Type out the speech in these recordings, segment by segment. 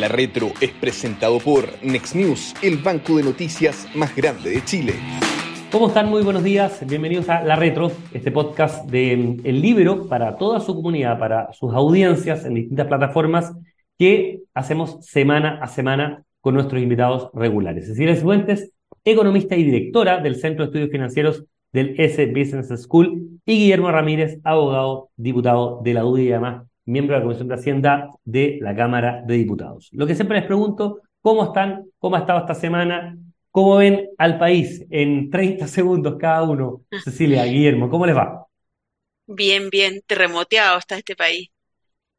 La Retro es presentado por Next News, el banco de noticias más grande de Chile. ¿Cómo están? Muy buenos días. Bienvenidos a La Retro, este podcast de El Libro para toda su comunidad, para sus audiencias en distintas plataformas que hacemos semana a semana con nuestros invitados regulares. Cecilia Cifuentes, economista y directora del Centro de Estudios Financieros del S Business School, y Guillermo Ramírez, abogado, diputado de la UDI y además miembro de la Comisión de Hacienda de la Cámara de Diputados. Lo que siempre les pregunto, ¿cómo están? ¿Cómo ha estado esta semana? ¿Cómo ven al país en 30 segundos cada uno? Cecilia, Guillermo, ¿cómo les va? Bien, bien, terremoteado está este país.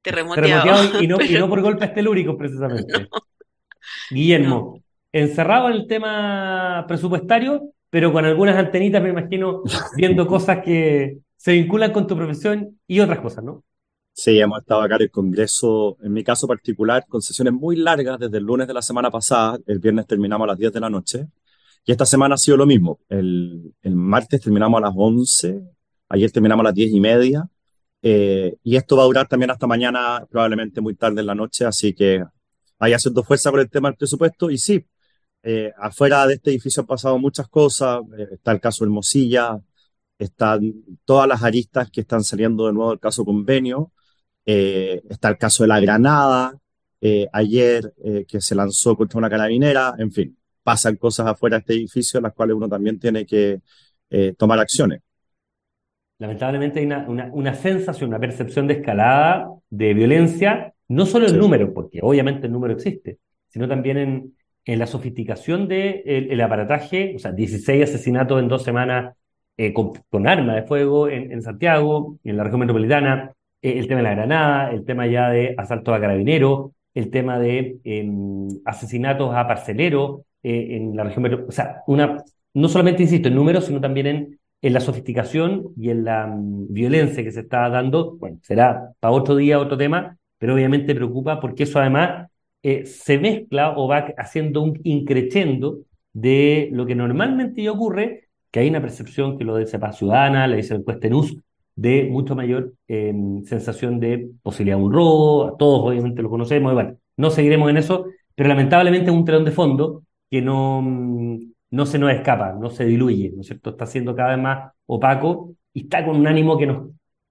Terremoteado. Terremoteado y, no, y no por golpes telúricos, precisamente. Guillermo, encerrado en el tema presupuestario, pero con algunas antenitas, me imagino, viendo cosas que se vinculan con tu profesión y otras cosas, ¿no? Sí, hemos estado acá en el Congreso, en mi caso particular, con sesiones muy largas desde el lunes de la semana pasada. El viernes terminamos a las 10 de la noche. Y esta semana ha sido lo mismo. El, el martes terminamos a las 11, ayer terminamos a las 10 y media. Eh, y esto va a durar también hasta mañana, probablemente muy tarde en la noche. Así que hay haciendo fuerza con el tema del presupuesto. Y sí, eh, afuera de este edificio han pasado muchas cosas. Eh, está el caso del Mosilla, están todas las aristas que están saliendo de nuevo del caso convenio. Eh, está el caso de la Granada, eh, ayer eh, que se lanzó contra una carabinera, en fin, pasan cosas afuera de este edificio en las cuales uno también tiene que tomar acciones. Lamentablemente hay una, una, sensación, una percepción de escalada de violencia, no solo en número, porque obviamente el número existe, sino también en, en la sofisticación del de el, aparataje, o sea, 16 asesinatos en dos semanas con, con arma de fuego en, en Santiago, en la región metropolitana, eh, el tema de la granada, el tema ya de asalto a carabineros, el tema de em, asesinatos a parceleros eh, en la región. O sea, una, no solamente, insisto, en números, sino también en, en la sofisticación y en la mm, violencia que se está dando. Bueno, será para otro día otro tema, pero obviamente preocupa porque eso además eh, se mezcla o va haciendo un increchendo de lo que normalmente ocurre, que hay una percepción que lo dice Paz Ciudadana, le dice el encuesta de mucho mayor em, sensación de posibilidad de un robo, todos obviamente lo conocemos, y bueno, no seguiremos en eso, pero lamentablemente es un telón de fondo que no, mm, no se nos escapa, no se diluye, ¿no es cierto? Está siendo cada vez más opaco y está con un ánimo que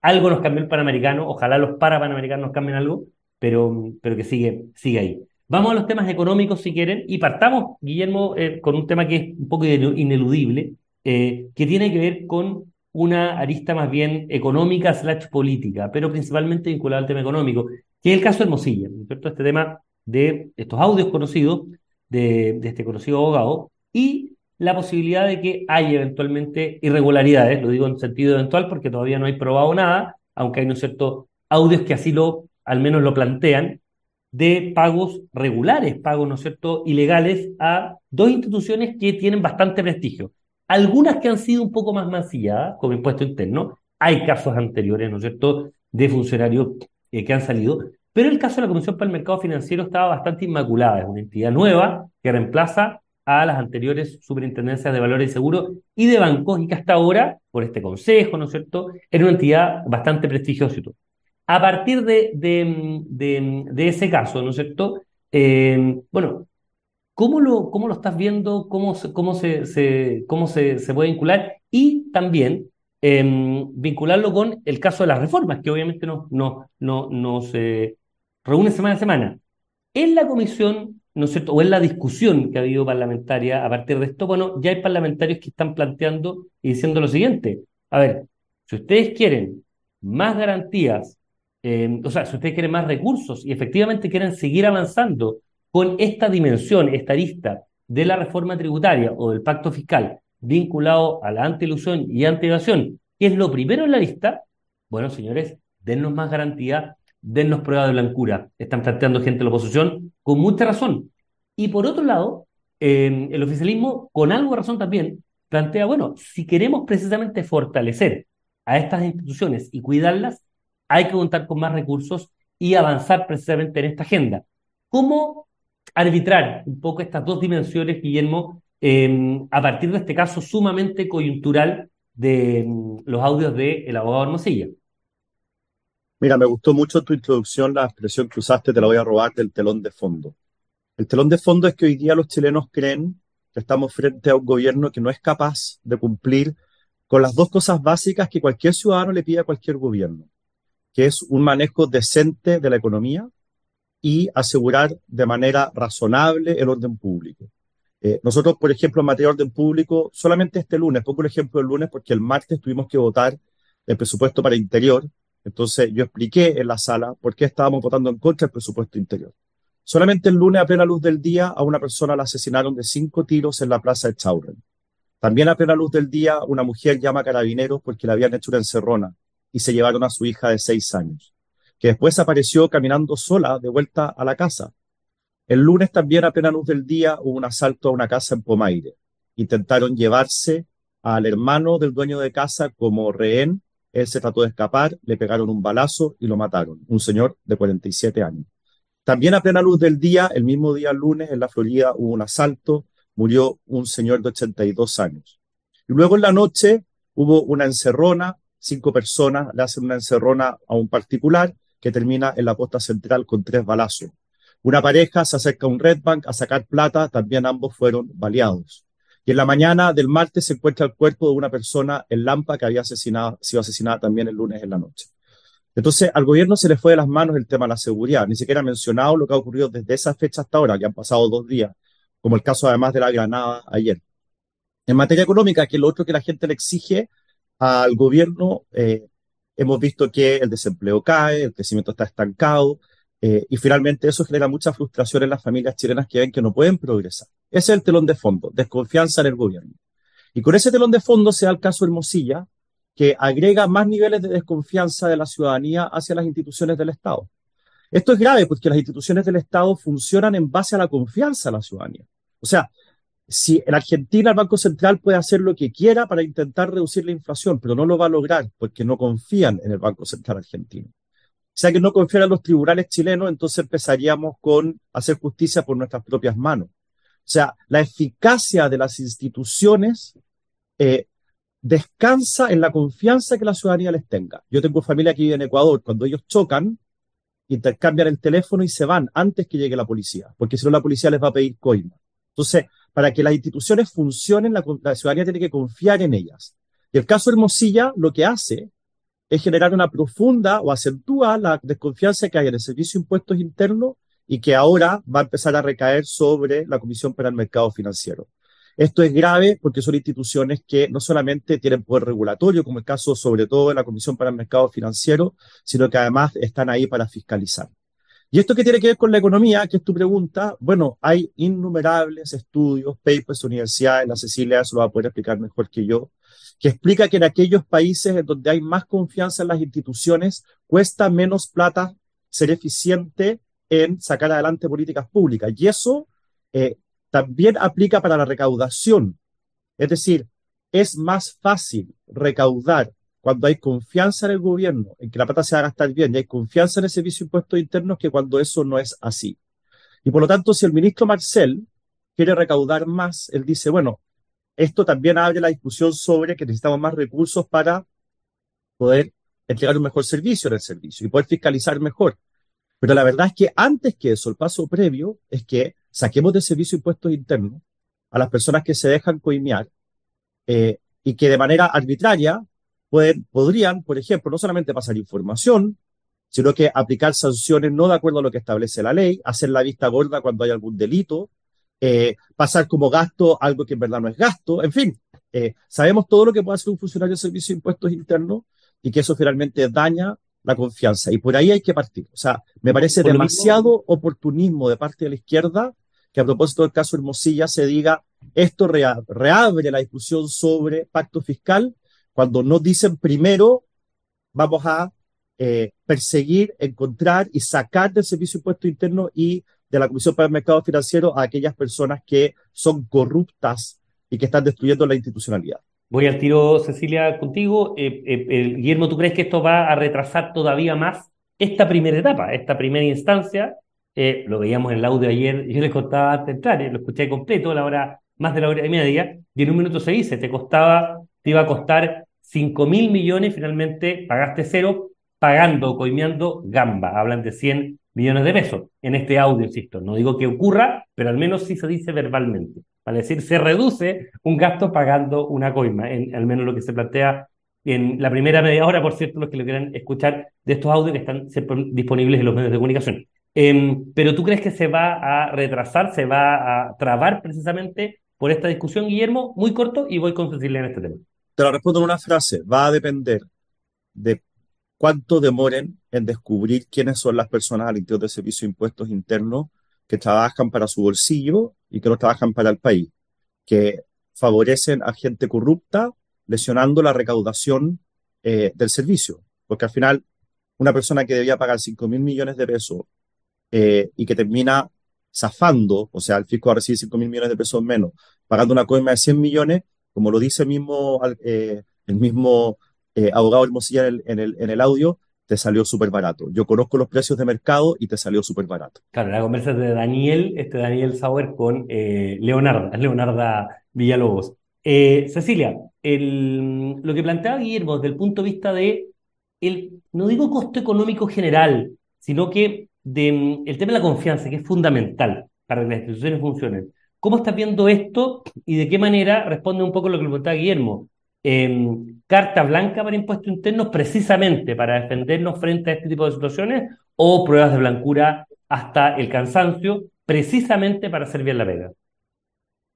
algo nos cambió el Panamericano, ojalá los para Panamericanos nos cambien algo, pero, pero que sigue, sigue ahí. Vamos a los temas económicos si quieren y partamos, Guillermo, eh, con un tema que es un poco ineludible, eh, que tiene que ver con una arista más bien económica slash política, pero principalmente vinculada al tema económico, que es el caso de Hermosilla, ¿no es cierto? Este tema de estos audios conocidos de, este conocido abogado y la posibilidad de que haya eventualmente irregularidades, lo digo en sentido eventual porque todavía no hay probado nada, aunque hay, ¿no es cierto?, audios que así lo, al menos lo plantean, de pagos regulares, pagos, ¿no es cierto?, ilegales a dos instituciones que tienen bastante prestigio. Algunas que han sido un poco más mancilladas, como impuesto interno. Hay casos anteriores, ¿no es cierto?, de funcionarios eh, que han salido. Pero el caso de la Comisión para el Mercado Financiero estaba bastante inmaculada. Es una entidad nueva que reemplaza a las anteriores superintendencias de valores y seguros y de bancos y que hasta ahora, por este consejo, ¿no es cierto?, era una entidad bastante prestigiosa y todo. A partir de, de, ese caso, ¿no es cierto?, eh, bueno, ¿Cómo lo, cómo lo estás viendo? ¿Cómo, cómo, se, cómo se, se, puede vincular? Y también em, vincularlo con el caso de las reformas, que obviamente no, no, no, nos reúne semana a semana. En la comisión, ¿no es cierto? O en la discusión que ha habido parlamentaria a partir de esto, bueno, ya hay parlamentarios que están planteando y diciendo lo siguiente. A ver, si ustedes quieren más garantías, em, o sea, si ustedes quieren más recursos y efectivamente quieren seguir avanzando con esta dimensión, esta lista de la reforma tributaria o del pacto fiscal vinculado a la antiilusión y anti-evasión, que es lo primero en la lista, bueno, señores, dennos más garantía, dennos prueba de blancura. Están planteando gente de la oposición con mucha razón. Y por otro lado, el oficialismo, con algo de razón también, plantea, bueno, si queremos precisamente fortalecer a estas instituciones y cuidarlas, hay que contar con más recursos y avanzar precisamente en esta agenda. ¿Cómo arbitrar un poco estas dos dimensiones, Guillermo, em, a partir de este caso sumamente coyuntural de em, los audios del el abogado Hermosilla. Mira, me gustó mucho tu introducción, la expresión que usaste, te la voy a robar del telón de fondo. El telón de fondo es que hoy día los chilenos creen que estamos frente a un gobierno que no es capaz de cumplir con las dos cosas básicas que cualquier ciudadano le pide a cualquier gobierno, que es un manejo decente de la economía y asegurar de manera razonable el orden público. Eh, nosotros, por ejemplo, en materia de orden público, solamente este lunes, pongo el ejemplo del lunes porque el martes tuvimos que votar el presupuesto para interior. Entonces yo expliqué en la sala por qué estábamos votando en contra del presupuesto interior. Solamente el lunes, a plena luz del día, a una persona la asesinaron de cinco tiros en la plaza de Chaurren. También a plena luz del día, una mujer llama carabineros porque le habían hecho una encerrona y se llevaron a su hija de seis años, que después apareció caminando sola de vuelta a la casa. El lunes también a plena luz del día hubo un asalto a una casa en Pomaire. Intentaron llevarse al hermano del dueño de casa como rehén. Él se trató de escapar, le pegaron un balazo y lo mataron. Un señor de 47 años. También a plena luz del día, el mismo día lunes, en la Florida hubo un asalto, murió un señor de 82 años. Y luego en la noche hubo una encerrona, cinco personas le hacen una encerrona a un particular que termina en la posta central con tres balazos. Una pareja se acerca a un Red Bank a sacar plata, también ambos fueron baleados. Y en la mañana del martes se encuentra el cuerpo de una persona en Lampa que había asesinado, sido asesinada también el lunes en la noche. Entonces, al gobierno se le fue de las manos el tema de la seguridad. Ni siquiera ha mencionado lo que ha ocurrido desde esa fecha hasta ahora, que han pasado dos días, como el caso además de la Granada ayer. En materia económica, que lo otro que la gente le exige al gobierno, eh, hemos visto que el desempleo cae, el crecimiento está estancado, eh, y finalmente eso genera mucha frustración en las familias chilenas que ven que no pueden progresar. Ese es el telón de fondo, desconfianza en el gobierno. Y con ese telón de fondo se da el caso Hermosilla, que agrega más niveles de desconfianza de la ciudadanía hacia las instituciones del Estado. Esto es grave porque las instituciones del Estado funcionan en base a la confianza de la ciudadanía. O sea, si en Argentina el Banco Central puede hacer lo que quiera para intentar reducir la inflación, pero no lo va a lograr porque no confían en el Banco Central argentino sea que no confiar en los tribunales chilenos, entonces empezaríamos con hacer justicia por nuestras propias manos. O sea, la eficacia de las instituciones eh, descansa en la confianza que la ciudadanía les tenga. Yo tengo familia que vive en Ecuador. Cuando ellos chocan, intercambian el teléfono y se van antes que llegue la policía, porque si no la policía les va a pedir coima. Entonces, para que las instituciones funcionen, la, ciudadanía tiene que confiar en ellas. Y el caso Hermosilla lo que hace es generar una profunda o acentúa la desconfianza que hay en el Servicio de Impuestos Internos y que ahora va a empezar a recaer sobre la Comisión para el Mercado Financiero. Esto es grave porque son instituciones que no solamente tienen poder regulatorio, como el caso sobre todo de la Comisión para el Mercado Financiero, sino que además están ahí para fiscalizar. ¿Y esto qué tiene que ver con la economía? Que es tu pregunta. Bueno, hay innumerables estudios, papers, universidades, la Cecilia eso lo va a poder explicar mejor que yo, que explica que en aquellos países en donde hay más confianza en las instituciones, cuesta menos plata ser eficiente en sacar adelante políticas públicas. Y eso eh, también aplica para la recaudación. Es decir, es más fácil recaudar cuando hay confianza en el gobierno, en que la plata se va a gastar bien, y hay confianza en el servicio de impuestos internos, que cuando eso no es así. Y por lo tanto, si el ministro Marcel quiere recaudar más, él dice, bueno, esto también abre la discusión sobre que necesitamos más recursos para poder entregar un mejor servicio en el servicio y poder fiscalizar mejor. Pero la verdad es que antes que eso, el paso previo es que saquemos del servicio impuestos internos a las personas que se dejan coimear eh, y que de manera arbitraria pueden, podrían, por ejemplo, no solamente pasar información, sino que aplicar sanciones no de acuerdo a lo que establece la ley, hacer la vista gorda cuando hay algún delito, eh, pasar como gasto algo que en verdad no es gasto, en fin, eh, sabemos todo lo que puede hacer un funcionario de servicio de impuestos internos y que eso finalmente daña la confianza. Y por ahí hay que partir. O sea, me parece demasiado oportunismo de parte de la izquierda que a propósito del caso Hermosilla se diga esto reabre la discusión sobre pacto fiscal cuando no dicen primero vamos a eh, perseguir, encontrar y sacar del servicio de impuestos internos y de la Comisión para el Mercado Financiero a aquellas personas que son corruptas y que están destruyendo la institucionalidad. Voy al tiro, Cecilia, contigo. Eh, eh, Guillermo, ¿tú crees que esto va a retrasar todavía más esta primera etapa, esta primera instancia? Lo veíamos en el audio ayer, yo les contaba antes de entrar, lo escuché completo, la hora, más de la hora y media, y en un minuto se dice, te costaba, te iba a costar 5 mil millones, finalmente pagaste cero, pagando, coimeando gamba. Hablan de 100 millones de pesos. En este audio, insisto, no digo que ocurra, pero al menos sí se dice verbalmente. Para decir, se reduce un gasto pagando una coima, al menos lo que se plantea en la primera media hora, por cierto, los que lo quieran escuchar de estos audios que están disponibles en los medios de comunicación. Em, pero tú crees que se va a retrasar, se va a trabar precisamente por esta discusión, Guillermo, muy corto, y voy con Cecilia en este tema. Te lo respondo en una frase, va a depender de cuánto demoren en descubrir quiénes son las personas al interior del Servicio de Impuestos Internos que trabajan para su bolsillo y que no trabajan para el país, que favorecen a gente corrupta, lesionando la recaudación eh, del servicio. Porque al final, una persona que debía pagar 5 mil millones de pesos eh, y que termina zafando, o sea, el fisco va a recibir 5 mil millones de pesos menos, pagando una coima de 100 millones, como lo dice mismo, eh, el mismo abogado Hermosilla en el, en, el, en el audio, te salió súper barato. Yo conozco los precios de mercado y te salió súper barato. Claro, la conversa de Daniel, este Daniel Sauer con Leonarda, Leonarda Villalobos. Cecilia, el, lo que planteaba Guillermo desde el punto de vista de, el, no digo costo económico general, sino que de, el tema de la confianza, que es fundamental para que las instituciones funcionen. ¿Cómo estás viendo esto y de qué manera responde un poco lo que le preguntaba Guillermo? Em, ¿Carta blanca para impuestos internos precisamente para defendernos frente a este tipo de situaciones o pruebas de blancura hasta el cansancio precisamente para hacer bien la pega?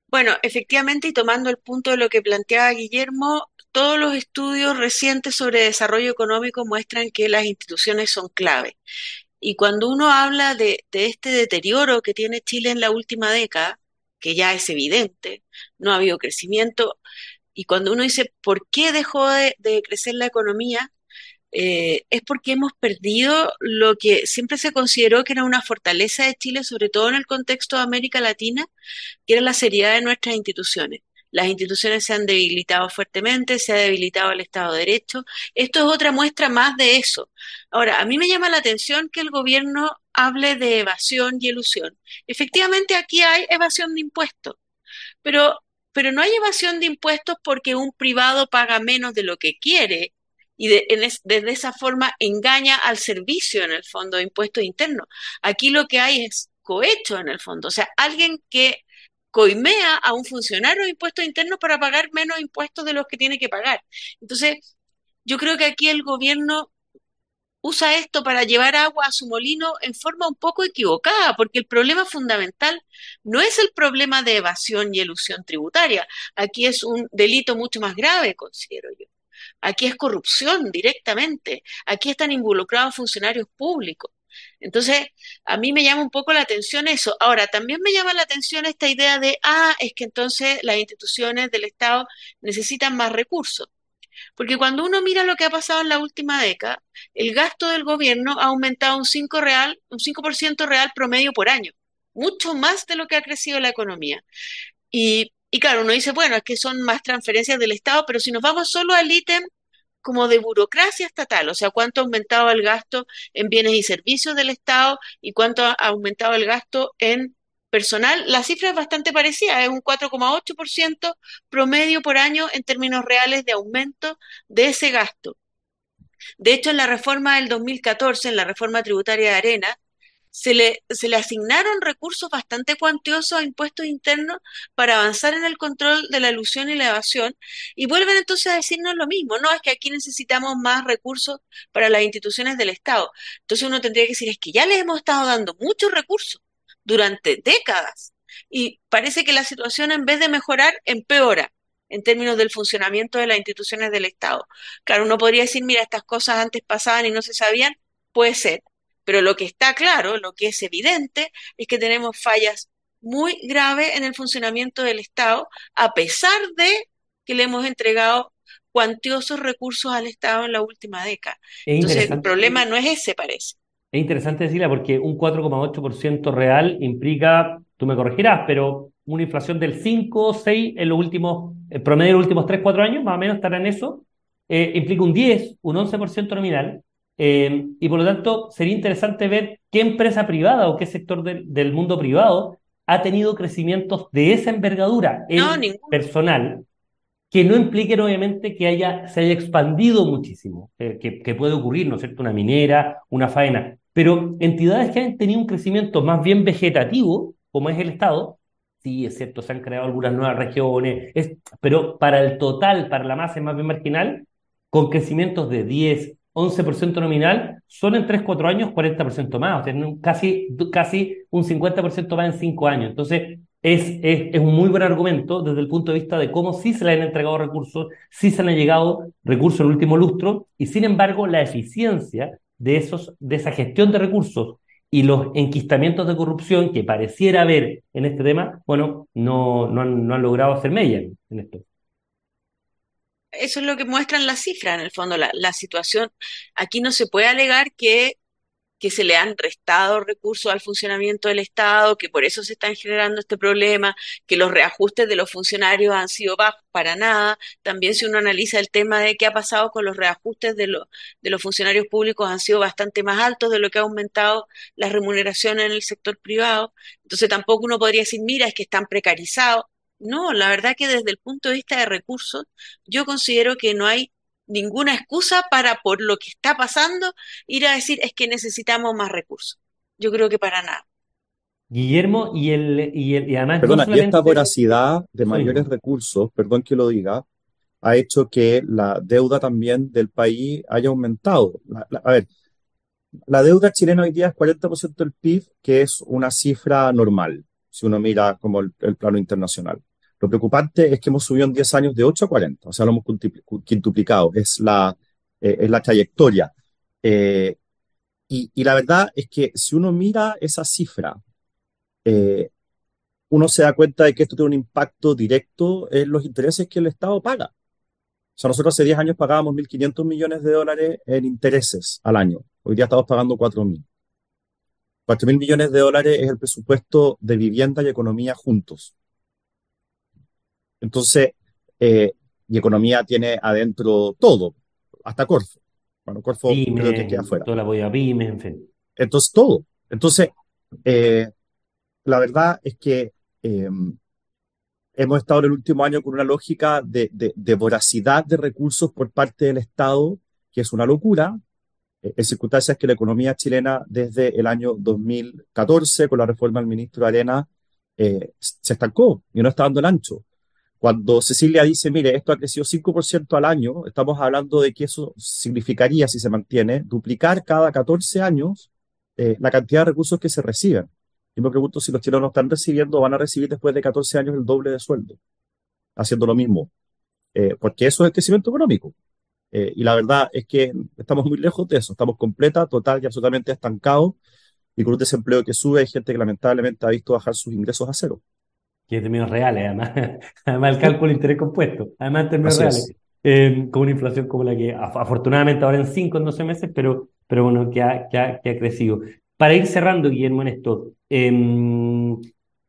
Bueno, efectivamente, y tomando el punto de lo que planteaba Guillermo, todos los estudios recientes sobre desarrollo económico muestran que las instituciones son clave. Y cuando uno habla de, este deterioro que tiene Chile en la última década, que ya es evidente, no ha habido crecimiento, y cuando uno dice, ¿por qué dejó de crecer la economía? Eh, es porque hemos perdido lo que siempre se consideró que era una fortaleza de Chile, sobre todo en el contexto de América Latina, que era la seriedad de nuestras instituciones. Las instituciones se han debilitado fuertemente, se ha debilitado el Estado de Derecho. Esto es otra muestra más de eso. Ahora, a mí me llama la atención que el gobierno hable de evasión y elusión. Efectivamente, aquí hay evasión de impuestos, pero, pero no hay evasión de impuestos porque un privado paga menos de lo que quiere y de, desde esa forma engaña al servicio en el fondo de impuestos internos. Aquí lo que hay es cohecho en el fondo, o sea, alguien que coimea a un funcionario de impuestos internos para pagar menos impuestos de los que tiene que pagar. Entonces, yo creo que aquí el gobierno usa esto para llevar agua a su molino en forma un poco equivocada, porque el problema fundamental no es el problema de evasión y elusión tributaria. Aquí es un delito mucho más grave, considero yo. Aquí es corrupción directamente. Aquí están involucrados funcionarios públicos. Entonces, a mí me llama un poco la atención eso. Ahora, también me llama la atención esta idea de, ah, es que entonces las instituciones del Estado necesitan más recursos. Porque cuando uno mira lo que ha pasado en la última década, el gasto del gobierno ha aumentado un 5%, real, un 5 real promedio por año, mucho más de lo que ha crecido la economía. Y y claro, uno dice, bueno, es que son más transferencias del Estado, pero si nos vamos solo al ítem como de burocracia estatal, o sea, cuánto ha aumentado el gasto en bienes y servicios del Estado y cuánto ha aumentado el gasto en personal, la cifra es bastante parecida, es un 4,8% promedio por año en términos reales de aumento de ese gasto. De hecho, en la reforma del 2014, en la reforma tributaria de Arena, se le, asignaron recursos bastante cuantiosos a impuestos internos para avanzar en el control de la ilusión y la evasión, y vuelven entonces a decirnos lo mismo, no, es que aquí necesitamos más recursos para las instituciones del Estado. Entonces uno tendría que decir, es que ya les hemos estado dando muchos recursos durante décadas, y parece que la situación en vez de mejorar, empeora en términos del funcionamiento de las instituciones del Estado. Claro, uno podría decir, mira, estas cosas antes pasaban y no se sabían, puede ser, pero lo que está claro, lo que es evidente, es que tenemos fallas muy graves en el funcionamiento del Estado, a pesar de que le hemos entregado cuantiosos recursos al Estado en la última década. Entonces, el problema no es ese, parece. Es interesante decirla porque un 4,8% real implica, tú me corregirás, pero una inflación del 5 o 6 en los últimos, el promedio de los últimos 3, 4 años, más o menos estará en eso, eh, implica un 10, un 11% nominal, eh, y por lo tanto, sería interesante ver qué empresa privada o qué sector del mundo privado ha tenido crecimientos de esa envergadura en personal que no impliquen obviamente que haya, se haya expandido muchísimo, eh, que, que, puede ocurrir, ¿no es cierto?, una minera, una faena, pero entidades que han tenido un crecimiento más bien vegetativo, como es el Estado, sí, es cierto, se han creado algunas nuevas regiones, es, pero para el total, para la masa más bien marginal, con crecimientos de 10, 11% nominal, son en 3, 4 años 40% más, o sea, casi, casi un 50% más en 5 años. Entonces, es, es, es, un muy buen argumento desde el punto de vista de cómo sí se le han entregado recursos, sí se le han llegado recursos en el último lustro, y sin embargo, la eficiencia de, esos, de esa gestión de recursos y los enquistamientos de corrupción que pareciera haber en este tema, bueno, no, no, han, no han logrado hacer mella en esto eso es lo que muestran las cifras, en el fondo, la, la, situación. Aquí no se puede alegar que que se le han restado recursos al funcionamiento del Estado, que por eso se están generando este problema, que los reajustes de los funcionarios han sido bajos para nada. También si uno analiza el tema de qué ha pasado con los reajustes de, de los funcionarios públicos han sido bastante más altos de lo que ha aumentado la remuneración en el sector privado. Entonces tampoco uno podría decir, mira, es que están precarizados. No, la verdad que desde el punto de vista de recursos, yo considero que no hay ninguna excusa para, por lo que está pasando, ir a decir es que necesitamos más recursos. Yo creo que para nada. Guillermo, y, el, y, el, y además... Perdona, y esta voracidad de mayores recursos, perdón que lo diga, ha hecho que la deuda también del país haya aumentado. a ver, la deuda chilena hoy día es 40% del PIB, que es una cifra normal, si uno mira como el plano internacional. Lo preocupante es que hemos subido en 10 años de 8 a 40, o sea, lo hemos quintuplicado, es la, eh, es la trayectoria. Eh, y, y, la verdad es que si uno mira esa cifra, eh, uno se da cuenta de que esto tiene un impacto directo en los intereses que el Estado paga. O sea, nosotros hace 10 años pagábamos 1.500 millones de dólares en intereses al año. Hoy día estamos pagando 4.000. 4.000 millones de dólares es el presupuesto de vivienda y economía juntos. Entonces, eh, y economía tiene adentro todo, hasta Corfo. Bueno, Corfo creo que queda afuera. Toda la voy a Pyme, en fin. Entonces, todo. Entonces, eh, la verdad es que eh, hemos estado en el último año con una lógica de, de, voracidad de recursos por parte del Estado, que es una locura, en circunstancias que la economía chilena desde el año 2014, con la reforma del ministro Arena, se estancó y no está dando el ancho. Cuando Cecilia dice, mire, esto ha crecido 5% al año, estamos hablando de que eso significaría, si se mantiene, duplicar cada 14 años eh, la cantidad de recursos que se reciben. Y me pregunto si los chilenos están recibiendo van a recibir después de 14 años el doble de sueldo, haciendo lo mismo. Eh, porque eso es el crecimiento económico. Eh, y la verdad es que estamos muy lejos de eso. Estamos completa, total y absolutamente estancados. Y con un desempleo que sube, hay gente que lamentablemente ha visto bajar sus ingresos a cero que es términos reales, además, además el cálculo de interés compuesto, además en términos reales, eh, con una inflación como la que afortunadamente ahora en 5, en 12 meses, pero, pero bueno, que ha, que ha, que ha crecido. Para ir cerrando, Guillermo, en esto, eh,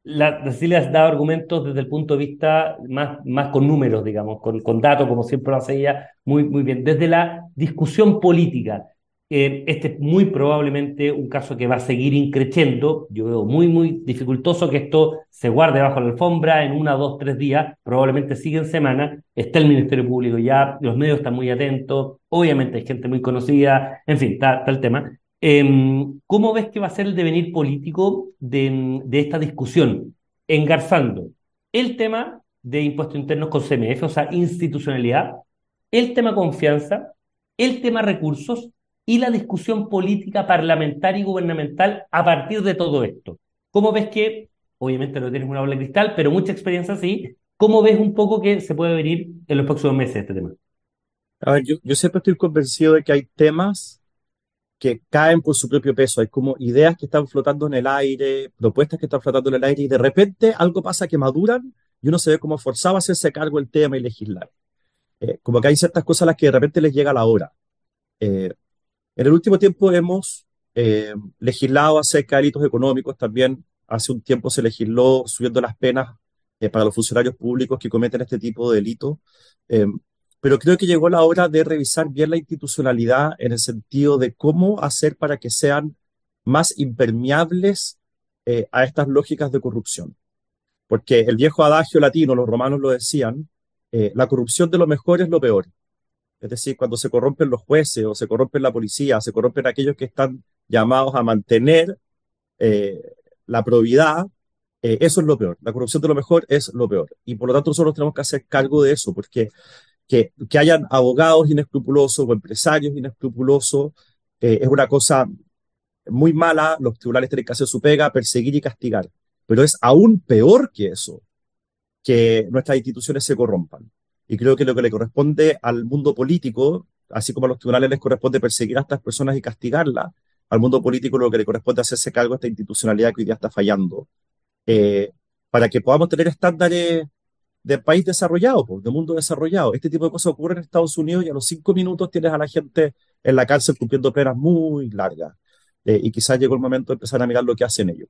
la, Cecilia has dado argumentos desde el punto de vista más, más con números, digamos, con, con datos, como siempre lo hace ella, muy, muy bien. Desde la discusión política, eh, este es muy probablemente un caso que va a seguir increciendo. Yo veo muy, muy dificultoso que esto se guarde bajo la alfombra en una, dos, tres días. Probablemente sigue en semana. Está el Ministerio Público ya, los medios están muy atentos. Obviamente hay gente muy conocida. En fin, está, el tema. Em, ¿Cómo ves que va a ser el devenir político de, de esta discusión? Engarzando el tema de impuestos internos con CMF, o sea, institucionalidad, el tema confianza, el tema recursos y la discusión política parlamentaria y gubernamental a partir de todo esto. ¿Cómo ves que, obviamente no tienes una bola de cristal, pero mucha experiencia sí, cómo ves un poco que se puede venir en los próximos meses este tema? A ver, yo, siempre estoy convencido de que hay temas que caen por su propio peso. Hay como ideas que están flotando en el aire, propuestas que están flotando en el aire y de repente algo pasa que maduran y uno se ve como forzado a hacerse cargo del tema y legislar. Eh, como que hay ciertas cosas a las que de repente les llega la hora. Eh, en el último tiempo hemos eh, legislado acerca de delitos económicos, también hace un tiempo se legisló subiendo las penas eh, para los funcionarios públicos que cometen este tipo de delitos, eh, pero creo que llegó la hora de revisar bien la institucionalidad en el sentido de cómo hacer para que sean más impermeables a estas lógicas de corrupción. Porque el viejo adagio latino, los romanos lo decían, eh, la corrupción de lo mejor es lo peor. Es decir, cuando se corrompen los jueces o se corrompen la policía, se corrompen aquellos que están llamados a mantener eh, la probidad, eh, eso es lo peor. La corrupción de lo mejor es lo peor. Y por lo tanto nosotros tenemos que hacer cargo de eso, porque que, que hayan abogados inescrupulosos o empresarios inescrupulosos es una cosa muy mala, los tribunales tienen que hacer su pega, perseguir y castigar. Pero es aún peor que eso, que nuestras instituciones se corrompan. Y creo que lo que le corresponde al mundo político, así como a los tribunales les corresponde perseguir a estas personas y castigarlas, al mundo político lo que le corresponde es hacerse cargo de esta institucionalidad que hoy día está fallando, eh, para que podamos tener estándares de país desarrollado, pues, de mundo desarrollado. Este tipo de cosas ocurren en Estados Unidos y a los cinco minutos tienes a la gente en la cárcel cumpliendo penas muy largas. Eh, y quizás llegó el momento de empezar a mirar lo que hacen ellos.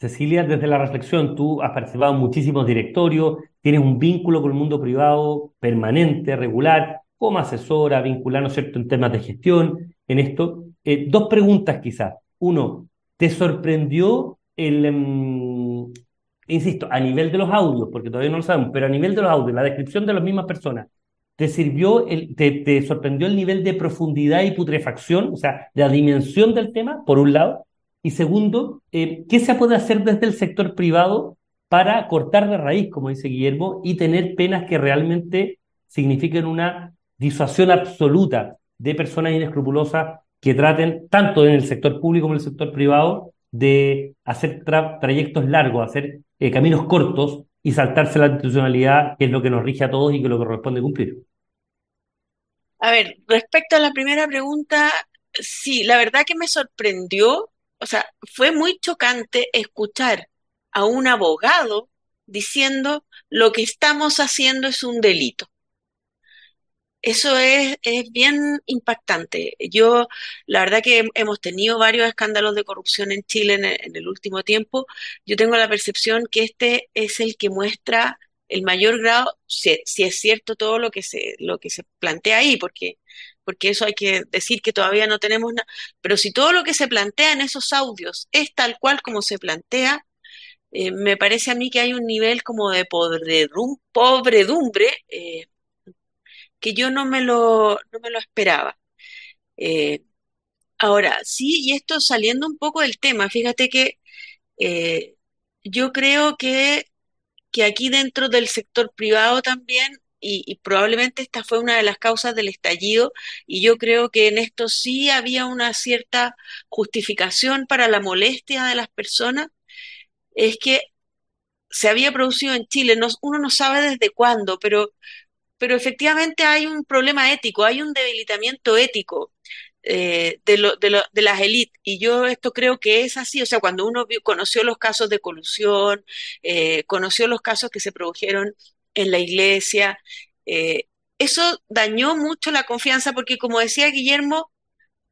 Cecilia, desde la reflexión, tú has participado en muchísimos directorios, tienes un vínculo con el mundo privado permanente, regular, como asesora, vincular, ¿no es cierto?, en temas de gestión, en esto. Eh, dos preguntas quizás. Uno, ¿te sorprendió el, em, insisto, a nivel de los audios, porque todavía no lo sabemos, pero a nivel de los audios, la descripción de las mismas personas, ¿te sirvió, te, sorprendió el nivel de profundidad y putrefacción, o sea, la dimensión del tema, por un lado? Y segundo, eh, ¿qué se puede hacer desde el sector privado para cortar de raíz, como dice Guillermo, y tener penas que realmente signifiquen una disuasión absoluta de personas inescrupulosas que traten, tanto en el sector público como en el sector privado, de hacer trayectos largos, hacer eh, caminos cortos y saltarse la institucionalidad, que es lo que nos rige a todos y que lo que corresponde cumplir. A ver, respecto a la primera pregunta, sí, la verdad que me sorprendió o sea, fue muy chocante escuchar a un abogado diciendo lo que estamos haciendo es un delito. Eso es, es, bien impactante. Yo, la verdad que hemos tenido varios escándalos de corrupción en Chile en el, último tiempo. Yo tengo la percepción que este es el que muestra el mayor grado, si, si es cierto todo lo que se, lo que se plantea ahí, porque porque eso hay que decir que todavía no tenemos nada, pero si todo lo que se plantea en esos audios es tal cual como se plantea, eh, me parece a mí que hay un nivel como de pobredumbre eh, que yo no me lo, no me lo esperaba. Eh, ahora, sí, y esto saliendo un poco del tema, fíjate que yo creo que, que aquí dentro del sector privado también y, probablemente esta fue una de las causas del estallido y yo creo que en esto sí había una cierta justificación para la molestia de las personas, es que se había producido en Chile, no, uno no sabe desde cuándo, pero, pero efectivamente hay un problema ético, hay un debilitamiento ético. Eh, de, lo, de, lo, de, las élites. Y yo esto creo que es así, o sea, cuando uno conoció los casos de colusión, eh, conoció los casos que se produjeron en la iglesia. Eh, eso dañó mucho la confianza porque, como decía Guillermo,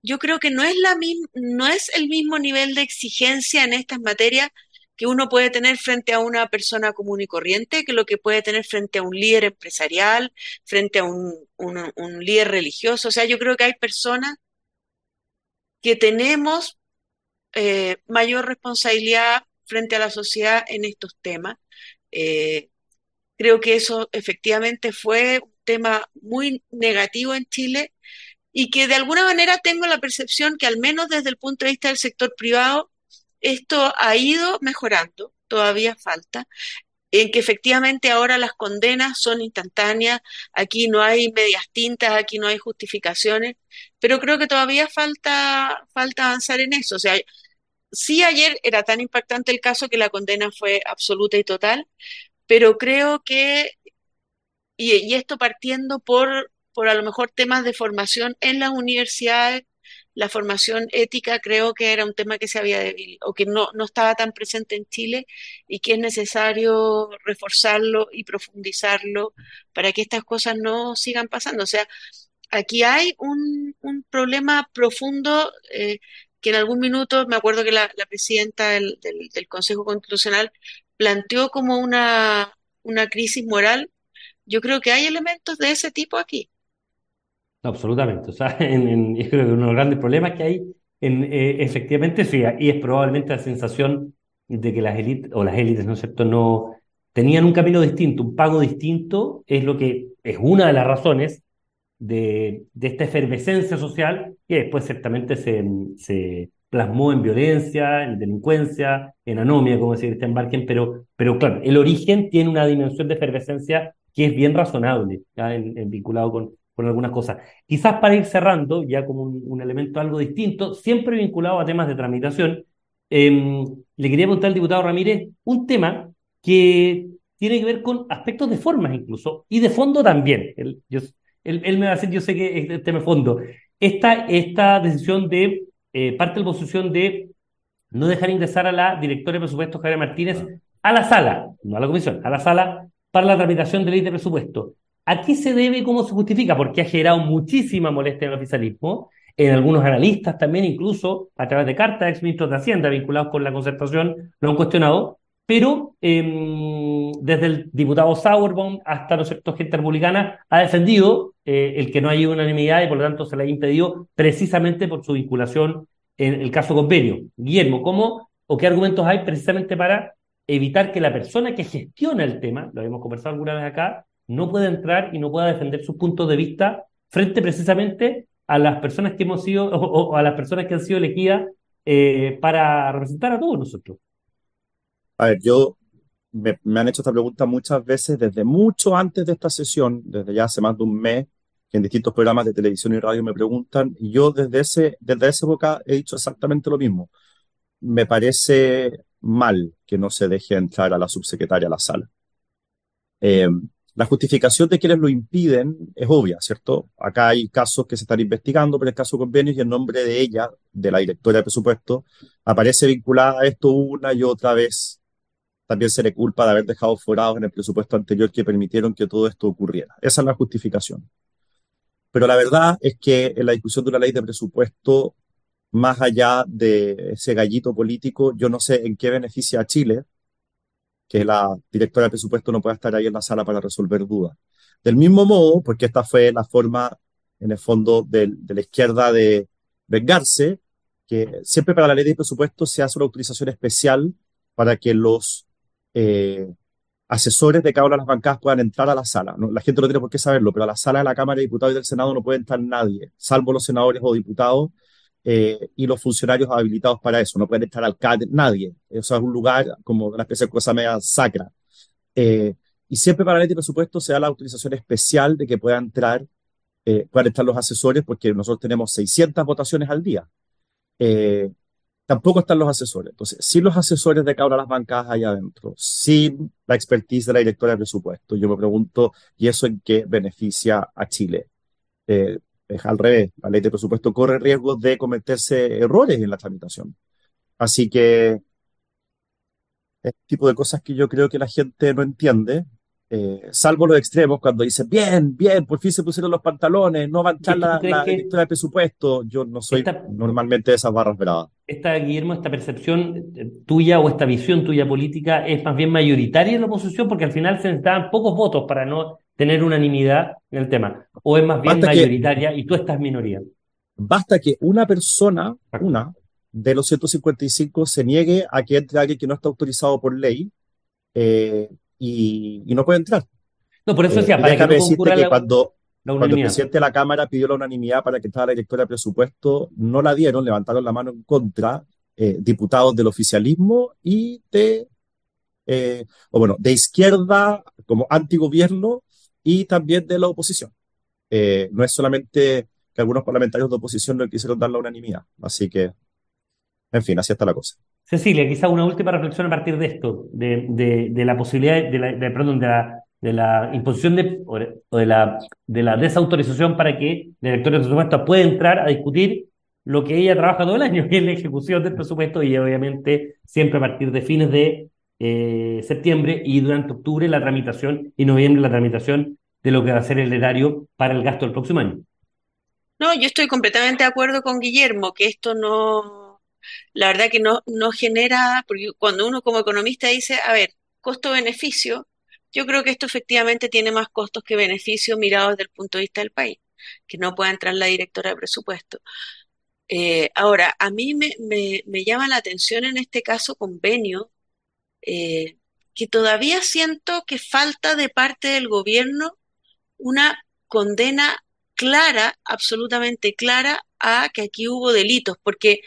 yo creo que no es, la no es el mismo nivel de exigencia en estas materias que uno puede tener frente a una persona común y corriente, que lo que puede tener frente a un líder empresarial, frente a un, líder religioso. O sea, yo creo que hay personas que tenemos eh, mayor responsabilidad frente a la sociedad en estos temas. Eh, Creo que eso efectivamente fue un tema muy negativo en Chile y que de alguna manera tengo la percepción que al menos desde el punto de vista del sector privado, esto ha ido mejorando, todavía falta, en que efectivamente ahora las condenas son instantáneas, aquí no hay medias tintas, aquí no hay justificaciones, pero creo que todavía falta, falta avanzar en eso. O sea, sí ayer era tan impactante el caso que la condena fue absoluta y total, pero creo que, y, esto partiendo por, por a lo mejor temas de formación en las universidades, la formación ética creo que era un tema que se había o que no, no estaba tan presente en Chile y que es necesario reforzarlo y profundizarlo para que estas cosas no sigan pasando. O sea, aquí hay un, un problema profundo eh, que en algún minuto, me acuerdo que la, presidenta del, del, Consejo Constitucional planteó como una, una crisis moral, yo creo que hay elementos de ese tipo aquí. absolutamente. O sea, en, yo creo que uno de los grandes problemas que hay, en, eh, efectivamente, sí, y es probablemente la sensación de que las élites, o las élites, ¿no es cierto?, no tenían un camino distinto, un pago distinto, es lo que es una de las razones de, esta efervescencia social que después ciertamente se, plasmó en violencia, en delincuencia, en anomia, como decía Cristian Barken, pero, pero claro, el origen tiene una dimensión de efervescencia que es bien razonable, ya vinculado con, con algunas cosas. Quizás para ir cerrando, ya como un, elemento algo distinto, siempre vinculado a temas de tramitación, em, le quería preguntar al diputado Ramírez un tema que tiene que ver con aspectos de formas incluso, y de fondo también. Él, él, me va a decir, yo sé que es tema de fondo. Esta, esta decisión de eh, parte de la posición de no dejar ingresar a la directora de presupuestos, Javier Martínez, a la sala, no a la comisión, a la sala para la tramitación de ley de presupuesto. ¿A qué se debe y cómo se justifica? Porque ha generado muchísima molestia en el oficialismo, en algunos analistas también, incluso a través de cartas, ex ministros de Hacienda vinculados con la concertación, lo han cuestionado, pero em, desde el diputado Sauerbaum hasta los sectores gente republicana ha defendido eh, el que no haya unanimidad y por lo tanto se le ha impedido precisamente por su vinculación en el caso convenio. Guillermo, ¿cómo o qué argumentos hay precisamente para evitar que la persona que gestiona el tema, lo habíamos conversado alguna vez acá, no pueda entrar y no pueda defender sus puntos de vista frente precisamente a las personas que hemos sido o, a las personas que han sido elegidas eh, para representar a todos nosotros? A ver, yo me, han hecho esta pregunta muchas veces desde mucho antes de esta sesión, desde ya hace más de un mes, que en distintos programas de televisión y radio me preguntan, y yo desde, ese, desde esa época he dicho exactamente lo mismo. Me parece mal que no se deje entrar a la subsecretaria a la sala. Eh, la justificación de quienes lo impiden es obvia, ¿cierto? Acá hay casos que se están investigando por el caso convenios y el nombre de ella, de la directora de presupuesto, aparece vinculada a esto una y otra vez también se le culpa de haber dejado forados en el presupuesto anterior que permitieron que todo esto ocurriera. Esa es la justificación. Pero la verdad es que en la discusión de una ley de presupuesto, más allá de ese gallito político, yo no sé en qué beneficia a Chile que la directora de presupuesto no pueda estar ahí en la sala para resolver dudas. Del mismo modo, porque esta fue la forma, en el fondo, de, de la izquierda de vengarse, que siempre para la ley de presupuesto se hace una autorización especial para que los eh, asesores de cada una de las bancadas puedan entrar a la sala. La gente no tiene por qué saberlo, pero a la sala de la Cámara de Diputados y del Senado no puede entrar nadie, salvo los senadores o diputados eh, y los funcionarios habilitados para eso. No pueden estar alcaldes, nadie. Eso es un lugar como una especie de cosa media sacra. Eh, y siempre para de presupuesto se da la autorización especial de que puedan entrar, puedan estar los asesores, porque nosotros tenemos 600 votaciones al día tampoco están los asesores. Entonces, sin los asesores de cada una las bancadas allá adentro, sin la expertise de la directora de presupuesto, yo me pregunto, ¿y eso en qué beneficia a Chile? Eh, es al revés, la ley de presupuesto corre riesgo de cometerse errores en la tramitación. Así que, este tipo de cosas que yo creo que la gente no entiende, eh, salvo los extremos, cuando dicen, bien, bien, por fin se pusieron los pantalones, no va a entrar la, la directora de presupuesto, yo no soy normalmente de esas barras bravas. Esta, Guillermo, esta percepción eh, tuya o esta visión tuya política es más bien mayoritaria en la oposición porque al final se necesitaban pocos votos para no tener unanimidad en el tema, o es más bien mayoritaria y tú estás minoría. Basta que una persona, una, de los 155 se niegue a que entre alguien que no está autorizado por ley, eh, y, no puede entrar. No, por eso decía, eh, para que, decirte que cuando, cuando el presidente de la Cámara pidió la unanimidad para que entrara la directora de presupuesto, no la dieron, levantaron la mano en contra eh, diputados del oficialismo y de, eh, o bueno, de izquierda como antigobierno y también de la oposición. no es solamente que algunos parlamentarios de oposición no quisieron dar la unanimidad. Así que, en fin, así está la cosa. Cecilia, quizá una última reflexión a partir de esto, de, de, la posibilidad, de la, de, perdón, de la, de la imposición de, o de la, de la desautorización para que el director de presupuesto pueda entrar a discutir lo que ella trabaja todo el año, que es la ejecución del presupuesto y obviamente siempre a partir de fines de eh, septiembre y durante octubre la tramitación y noviembre la tramitación de lo que va a ser el erario para el gasto del próximo año. No, yo estoy completamente de acuerdo con Guillermo, que esto no, la verdad que no, no genera, porque cuando uno como economista dice, a ver, costo-beneficio, yo creo que esto efectivamente tiene más costos que beneficios mirados desde el punto de vista del país, que no pueda entrar la directora de presupuesto. Eh, ahora, a mí me, me, llama la atención en este caso convenio, eh, que todavía siento que falta de parte del gobierno una condena clara, absolutamente clara, a que aquí hubo delitos, porque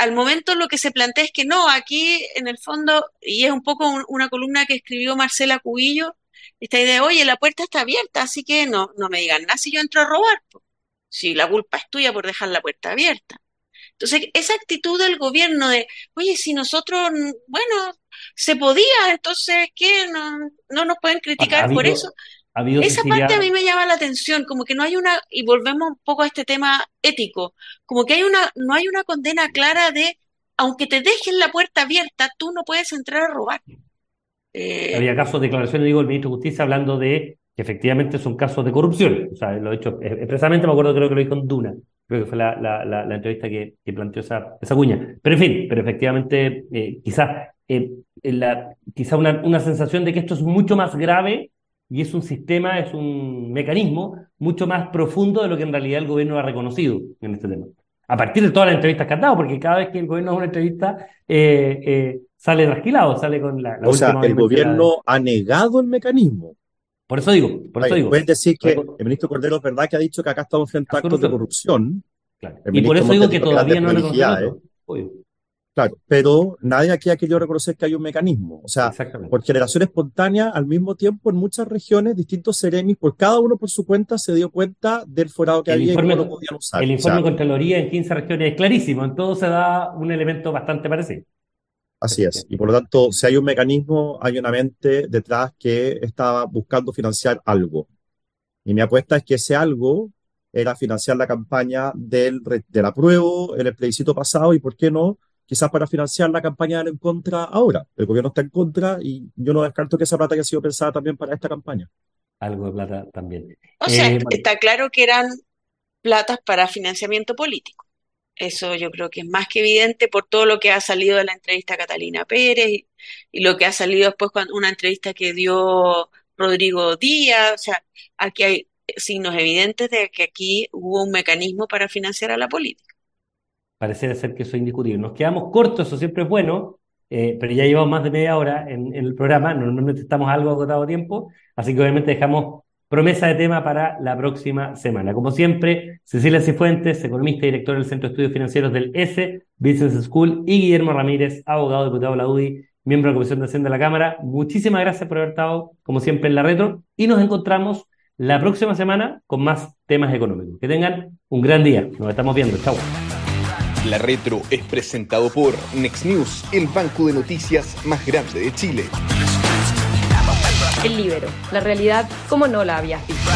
al momento lo que se plantea es que no, aquí en el fondo, y es un poco una columna que escribió Marcela Cubillo, esta idea, oye, la puerta está abierta, así que no, no me digan nada si yo entro a robar, si la culpa es tuya por dejar la puerta abierta. Entonces, esa actitud del gobierno de, oye, si nosotros, bueno, se podía, entonces, ¿qué? No, no nos pueden criticar por eso. Esa parte a mí me llama la atención, como que no hay una, y volvemos un poco a este tema ético, como que hay una, no hay una condena clara de, aunque te dejen la puerta abierta, tú no puedes entrar a robar. Eh, Había casos de declaraciones, digo, el ministro de Justicia hablando de que efectivamente son casos de corrupción. O sea, lo he hecho expresamente, me acuerdo, creo que lo dijo en Duna, creo que fue la, la, entrevista que, que, planteó esa, esa cuña. Pero en fin, pero efectivamente, eh, quizás eh, quizá una, una sensación de que esto es mucho más grave y es un sistema, es un mecanismo mucho más profundo de lo que en realidad el gobierno ha reconocido en este tema. A partir de todas las entrevistas que ha dado, porque cada vez que el gobierno hace una entrevista eh, eh, sale trasquilado, sale con la, O sea, el gobierno ha negado el mecanismo. Por eso digo, por eso digo. Puedes decir que el ministro Cordero es verdad que ha dicho que acá estamos frente a actos de corrupción. Y por eso digo que todavía no lo reconocido. Claro, pero nadie aquí ha querido reconocer que hay un mecanismo. O sea, por generación espontánea, al mismo tiempo, en muchas regiones, distintos seremis, por cada uno por su cuenta, se dio cuenta del forado que había y cómo lo podían usar. El informe de Contraloría en 15 regiones es clarísimo, en todo se da un elemento bastante parecido. Así es. Y por lo tanto, si hay un mecanismo, hay una mente detrás que estaba buscando financiar algo. Y mi apuesta es que ese algo era financiar la campaña del, del apruebo en el plebiscito pasado y, ¿por qué no?, quizás para financiar la campaña en contra ahora. El gobierno está en contra y yo no descarto que esa plata haya sido pensada también para esta campaña. Algo de plata también. O sea, eh, está claro que eran platas para financiamiento político. Eso yo creo que es más que evidente por todo lo que ha salido de la entrevista a Catalina Pérez y, lo que ha salido después con una entrevista que dio Rodrigo Díaz. O sea, aquí hay signos evidentes de que aquí hubo un mecanismo para financiar a la política pareciera ser que eso es indiscutible. Nos quedamos cortos, eso siempre es bueno, eh, pero ya llevamos más de media hora en, el programa, normalmente estamos algo agotado tiempo, así que obviamente dejamos promesa de tema para la próxima semana. Como siempre, Cecilia Cifuentes, economista y director del Centro de Estudios Financieros del S Business School, y Guillermo Ramírez, abogado, diputado de la UDI, miembro de la Comisión de Hacienda de la Cámara. Muchísimas gracias por haber estado, como siempre, en la retro, y nos encontramos la próxima semana con más temas económicos. Que tengan un gran día. Nos estamos viendo. Chao. La Retro es presentado por Next News, el banco de noticias más grande de Chile. El Libero, la realidad como no la habías visto.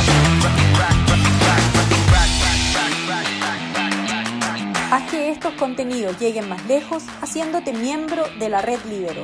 Haz que estos contenidos lleguen más lejos haciéndote miembro de la red Libero.